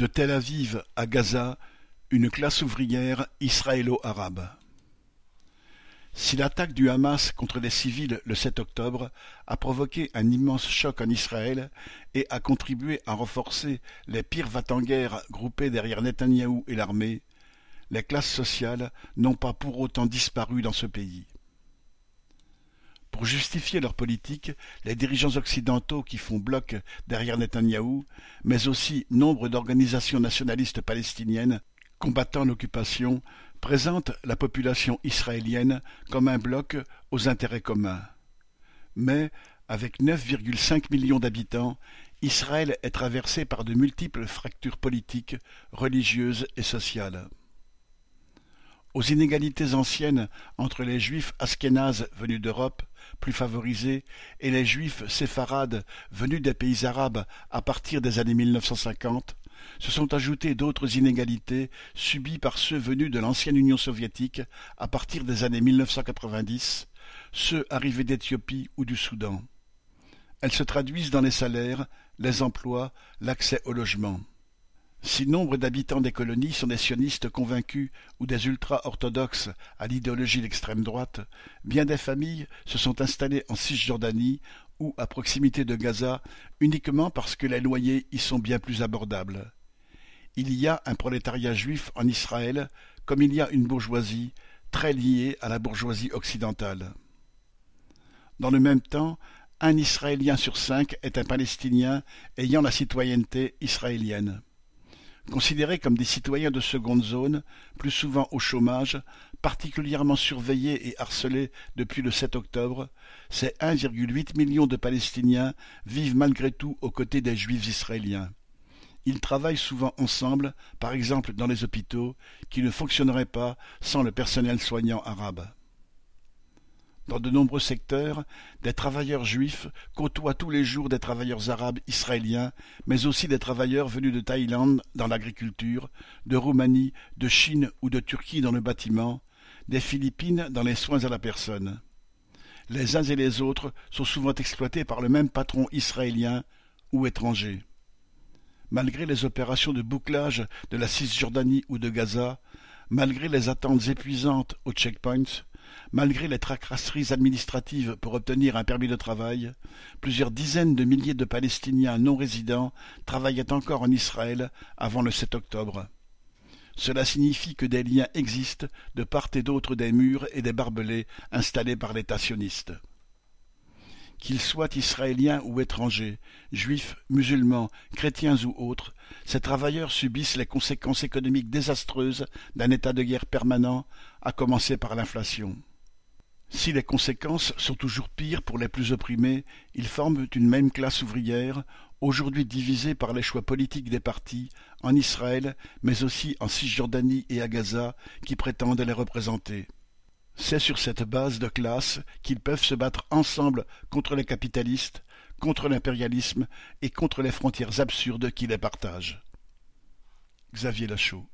De Tel Aviv à Gaza, une classe ouvrière israélo-arabe. Si l'attaque du Hamas contre les civils le 7 octobre a provoqué un immense choc en Israël et a contribué à renforcer les pires va-t-en-guerre groupés derrière Netanyahou et l'armée, les classes sociales n'ont pas pour autant disparu dans ce pays. Pour justifier leur politique, les dirigeants occidentaux qui font bloc derrière Netanyahou, mais aussi nombre d'organisations nationalistes palestiniennes combattant l'occupation, présentent la population israélienne comme un bloc aux intérêts communs. Mais, avec 9,5 millions d'habitants, Israël est traversé par de multiples fractures politiques, religieuses et sociales aux inégalités anciennes entre les juifs askénazes venus d'Europe, plus favorisés, et les juifs séfarades venus des pays arabes à partir des années 1950, se sont ajoutées d'autres inégalités subies par ceux venus de l'ancienne Union soviétique à partir des années 1990, ceux arrivés d'Éthiopie ou du Soudan. Elles se traduisent dans les salaires, les emplois, l'accès au logement. Si nombre d'habitants des colonies sont des sionistes convaincus ou des ultra-orthodoxes à l'idéologie d'extrême droite, bien des familles se sont installées en Cisjordanie ou à proximité de Gaza uniquement parce que les loyers y sont bien plus abordables. Il y a un prolétariat juif en Israël comme il y a une bourgeoisie très liée à la bourgeoisie occidentale. Dans le même temps, un Israélien sur cinq est un Palestinien ayant la citoyenneté israélienne. Considérés comme des citoyens de seconde zone, plus souvent au chômage, particulièrement surveillés et harcelés depuis le 7 octobre, ces 1,8 million de Palestiniens vivent malgré tout aux côtés des Juifs israéliens. Ils travaillent souvent ensemble, par exemple dans les hôpitaux, qui ne fonctionneraient pas sans le personnel soignant arabe. Dans de nombreux secteurs, des travailleurs juifs côtoient tous les jours des travailleurs arabes israéliens, mais aussi des travailleurs venus de Thaïlande dans l'agriculture, de Roumanie, de Chine ou de Turquie dans le bâtiment, des Philippines dans les soins à la personne. Les uns et les autres sont souvent exploités par le même patron israélien ou étranger. Malgré les opérations de bouclage de la Cisjordanie ou de Gaza, malgré les attentes épuisantes aux checkpoints, Malgré les tracasseries administratives pour obtenir un permis de travail, plusieurs dizaines de milliers de Palestiniens non résidents travaillaient encore en Israël avant le 7 octobre. Cela signifie que des liens existent de part et d'autre des murs et des barbelés installés par l'État sioniste. Qu'ils soient israéliens ou étrangers, juifs, musulmans, chrétiens ou autres, ces travailleurs subissent les conséquences économiques désastreuses d'un état de guerre permanent, à commencer par l'inflation. Si les conséquences sont toujours pires pour les plus opprimés, ils forment une même classe ouvrière, aujourd'hui divisée par les choix politiques des partis, en Israël, mais aussi en Cisjordanie et à Gaza, qui prétendent les représenter. C'est sur cette base de classe qu'ils peuvent se battre ensemble contre les capitalistes, contre l'impérialisme et contre les frontières absurdes qui les partagent. Xavier Lachaud